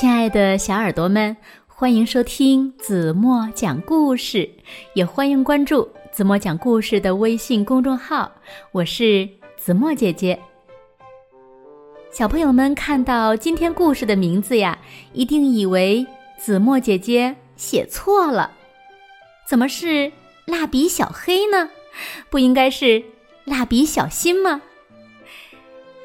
亲爱的小耳朵们，欢迎收听子墨讲故事，也欢迎关注子墨讲故事的微信公众号。我是子墨姐姐。小朋友们看到今天故事的名字呀，一定以为子墨姐姐写错了。怎么是蜡笔小黑呢？不应该是蜡笔小新吗？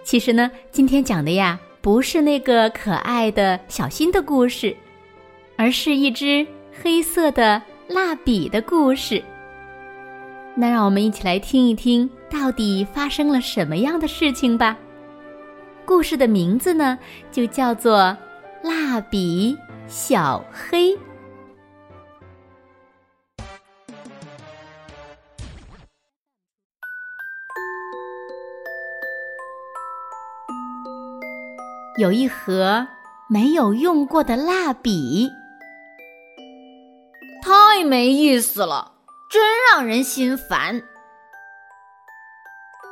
其实呢，今天讲的呀。不是那个可爱的小新的故事，而是一支黑色的蜡笔的故事。那让我们一起来听一听，到底发生了什么样的事情吧。故事的名字呢，就叫做《蜡笔小黑》。有一盒没有用过的蜡笔，太没意思了，真让人心烦。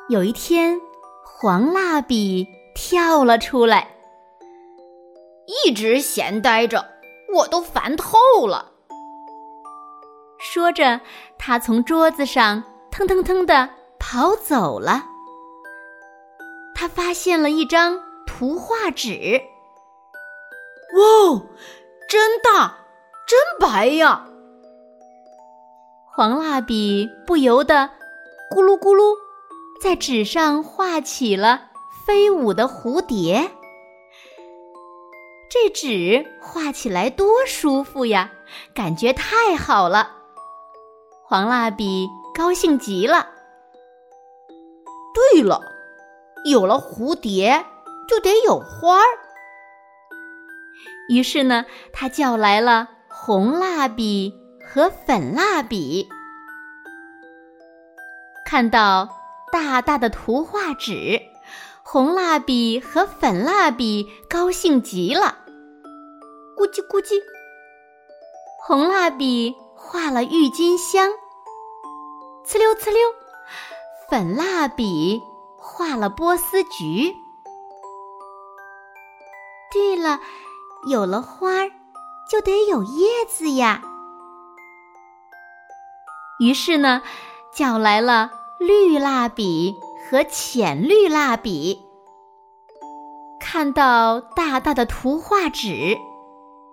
有一天，黄蜡笔跳了出来，一直闲呆着，我都烦透了。说着，他从桌子上腾腾腾的跑走了。他发现了一张。图画纸，哇，真大，真白呀！黄蜡笔不由得咕噜咕噜，在纸上画起了飞舞的蝴蝶。这纸画起来多舒服呀，感觉太好了。黄蜡笔高兴极了。对了，有了蝴蝶。就得有花儿。于是呢，他叫来了红蜡笔和粉蜡笔，看到大大的图画纸，红蜡笔和粉蜡笔高兴极了。咕叽咕叽，红蜡笔画了郁金香，呲溜呲溜，粉蜡笔画了波斯菊。对了，有了花儿，就得有叶子呀。于是呢，叫来了绿蜡笔和浅绿蜡笔。看到大大的图画纸，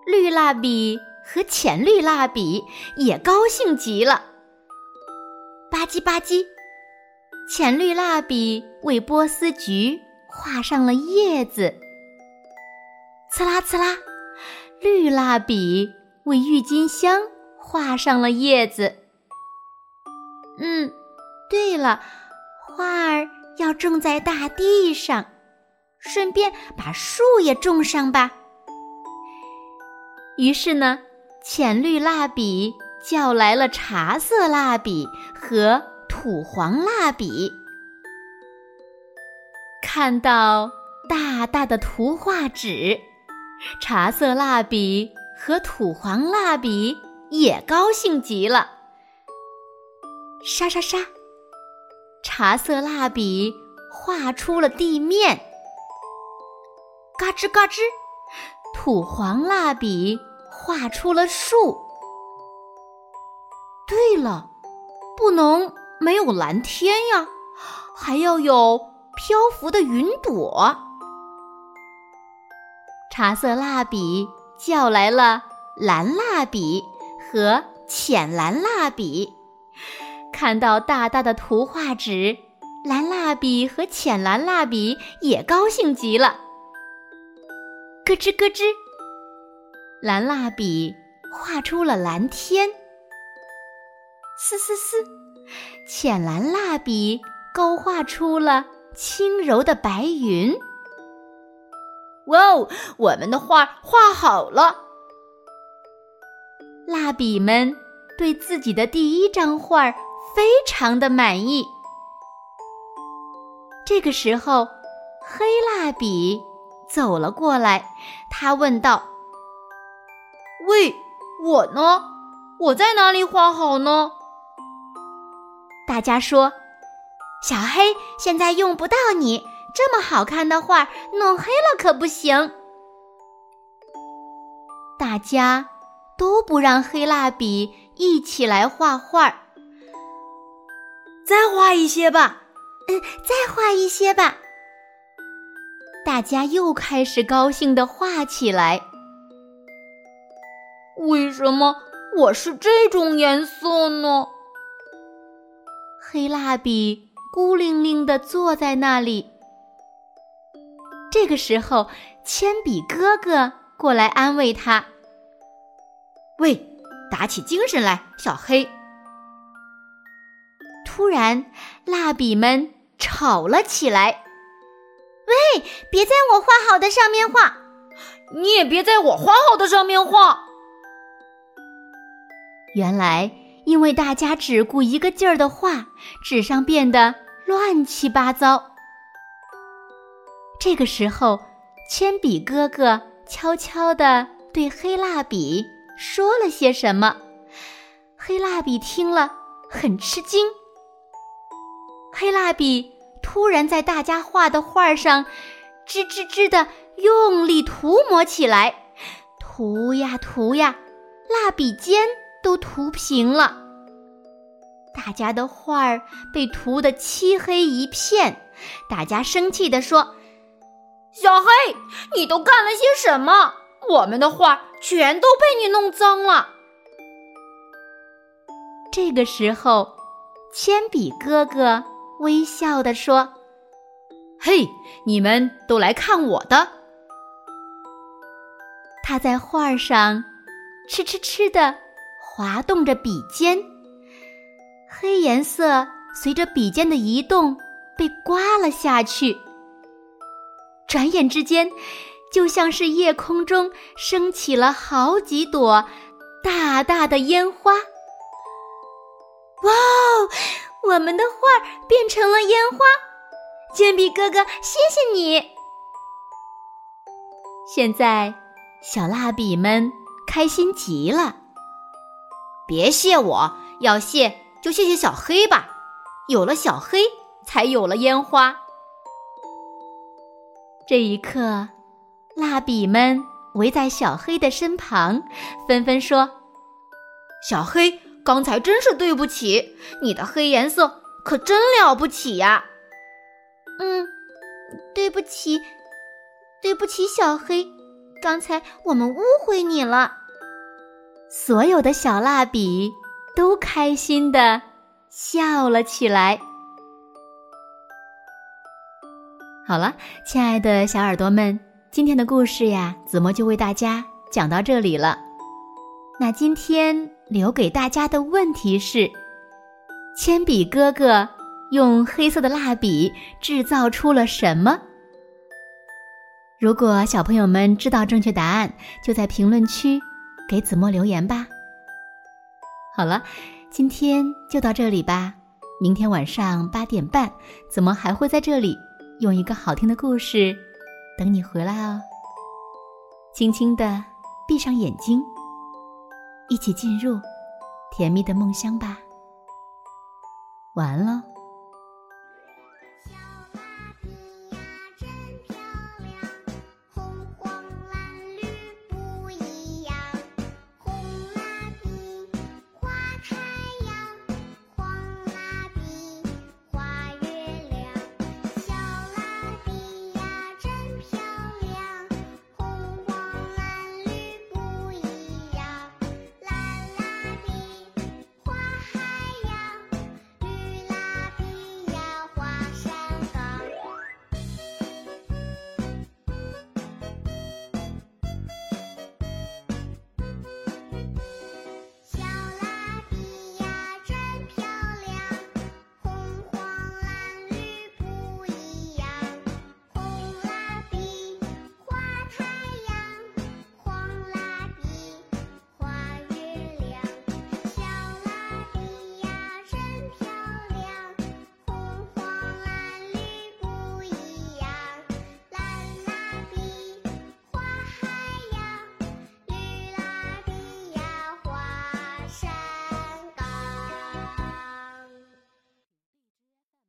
绿蜡笔和浅绿蜡笔也高兴极了。吧唧吧唧，浅绿蜡笔为波斯菊画上了叶子。刺啦刺啦，绿蜡笔为郁金香画上了叶子。嗯，对了，花儿要种在大地上，顺便把树也种上吧。于是呢，浅绿蜡笔叫来了茶色蜡笔和土黄蜡笔，看到大大的图画纸。茶色蜡笔和土黄蜡笔也高兴极了。沙沙沙，茶色蜡笔画出了地面。嘎吱嘎吱，土黄蜡笔画出了树。对了，不能没有蓝天呀，还要有漂浮的云朵。茶色蜡笔叫来了蓝蜡笔和浅蓝蜡笔，看到大大的图画纸，蓝蜡笔和浅蓝蜡笔也高兴极了。咯吱咯吱，蓝蜡笔画出了蓝天。嘶嘶嘶，浅蓝蜡笔勾画出了轻柔的白云。哇哦，我们的画画好了！蜡笔们对自己的第一张画非常的满意。这个时候，黑蜡笔走了过来，他问道：“喂，我呢？我在哪里画好呢？”大家说：“小黑，现在用不到你。”这么好看的画弄黑了可不行。大家都不让黑蜡笔一起来画画。再画一些吧，嗯，再画一些吧。大家又开始高兴的画起来。为什么我是这种颜色呢？黑蜡笔孤零零的坐在那里。这个时候，铅笔哥哥过来安慰他：“喂，打起精神来，小黑。”突然，蜡笔们吵了起来：“喂，别在我画好的上面画！你也别在我画好的上面画！”原来，因为大家只顾一个劲儿的画，纸上变得乱七八糟。这个时候，铅笔哥哥悄悄地对黑蜡笔说了些什么。黑蜡笔听了很吃惊。黑蜡笔突然在大家画的画上，吱吱吱的用力涂抹起来，涂呀涂呀，蜡笔尖都涂平了。大家的画儿被涂得漆黑一片，大家生气地说。小黑，你都干了些什么？我们的画全都被你弄脏了。这个时候，铅笔哥哥微笑地说：“嘿，你们都来看我的！”他在画上哧哧哧的滑动着笔尖，黑颜色随着笔尖的移动被刮了下去。转眼之间，就像是夜空中升起了好几朵大大的烟花。哇哦，我们的画变成了烟花！铅笔哥哥，谢谢你。现在，小蜡笔们开心极了。别谢我，要谢就谢谢小黑吧。有了小黑，才有了烟花。这一刻，蜡笔们围在小黑的身旁，纷纷说：“小黑，刚才真是对不起，你的黑颜色可真了不起呀！”“嗯，对不起，对不起，小黑，刚才我们误会你了。”所有的小蜡笔都开心的笑了起来。好了，亲爱的小耳朵们，今天的故事呀，子墨就为大家讲到这里了。那今天留给大家的问题是：铅笔哥哥用黑色的蜡笔制造出了什么？如果小朋友们知道正确答案，就在评论区给子墨留言吧。好了，今天就到这里吧。明天晚上八点半，子墨还会在这里。用一个好听的故事等你回来哦。轻轻的闭上眼睛，一起进入甜蜜的梦乡吧。晚安喽。